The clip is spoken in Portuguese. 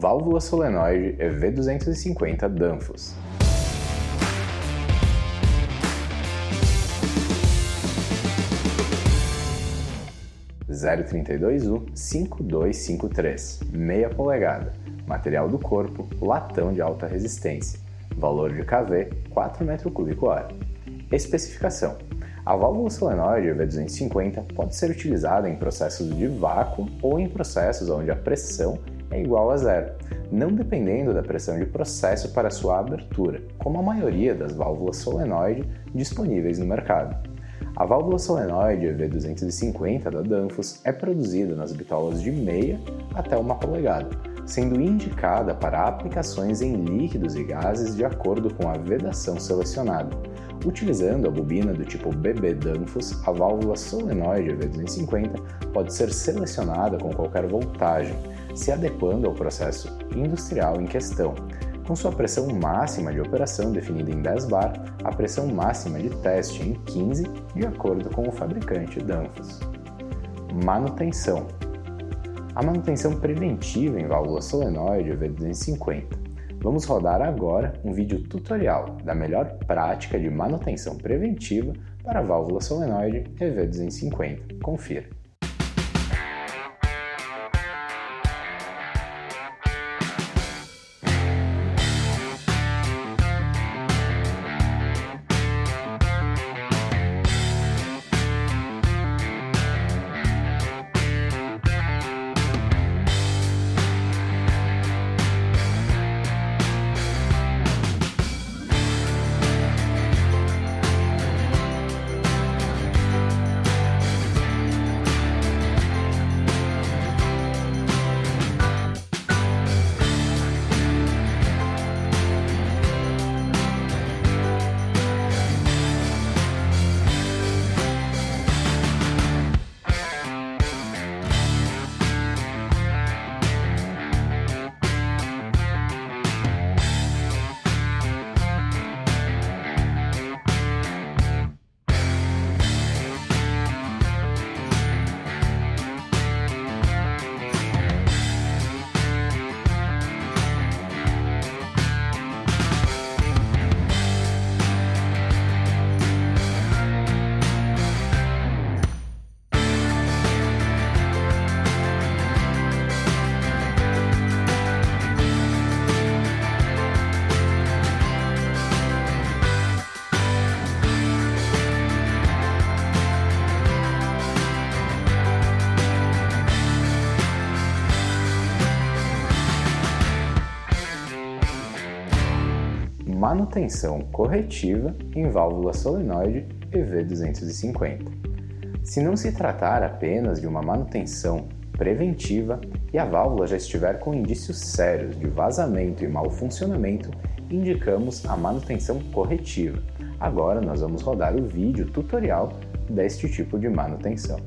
válvula solenoide EV250 Danfoss. U 5253, meia polegada, material do corpo, latão de alta resistência, valor de KV 4 m3 Especificação: a válvula solenoide EV250 pode ser utilizada em processos de vácuo ou em processos onde a pressão é igual a zero, não dependendo da pressão de processo para sua abertura, como a maioria das válvulas solenoide disponíveis no mercado. A válvula solenoide EV250 da Danfoss é produzida nas bitolas de meia até uma polegada, sendo indicada para aplicações em líquidos e gases de acordo com a vedação selecionada. Utilizando a bobina do tipo BB Danfoss, a válvula solenoide EV250 pode ser selecionada com qualquer voltagem, se adequando ao processo industrial em questão, com sua pressão máxima de operação definida em 10 bar, a pressão máxima de teste em 15, de acordo com o fabricante Danfoss. Manutenção a manutenção preventiva em válvula solenoide EV250. Vamos rodar agora um vídeo tutorial da melhor prática de manutenção preventiva para válvula solenoide EV250. Confira. Manutenção corretiva em válvula solenoide EV250. Se não se tratar apenas de uma manutenção preventiva e a válvula já estiver com indícios sérios de vazamento e mau funcionamento, indicamos a manutenção corretiva. Agora nós vamos rodar o vídeo tutorial deste tipo de manutenção.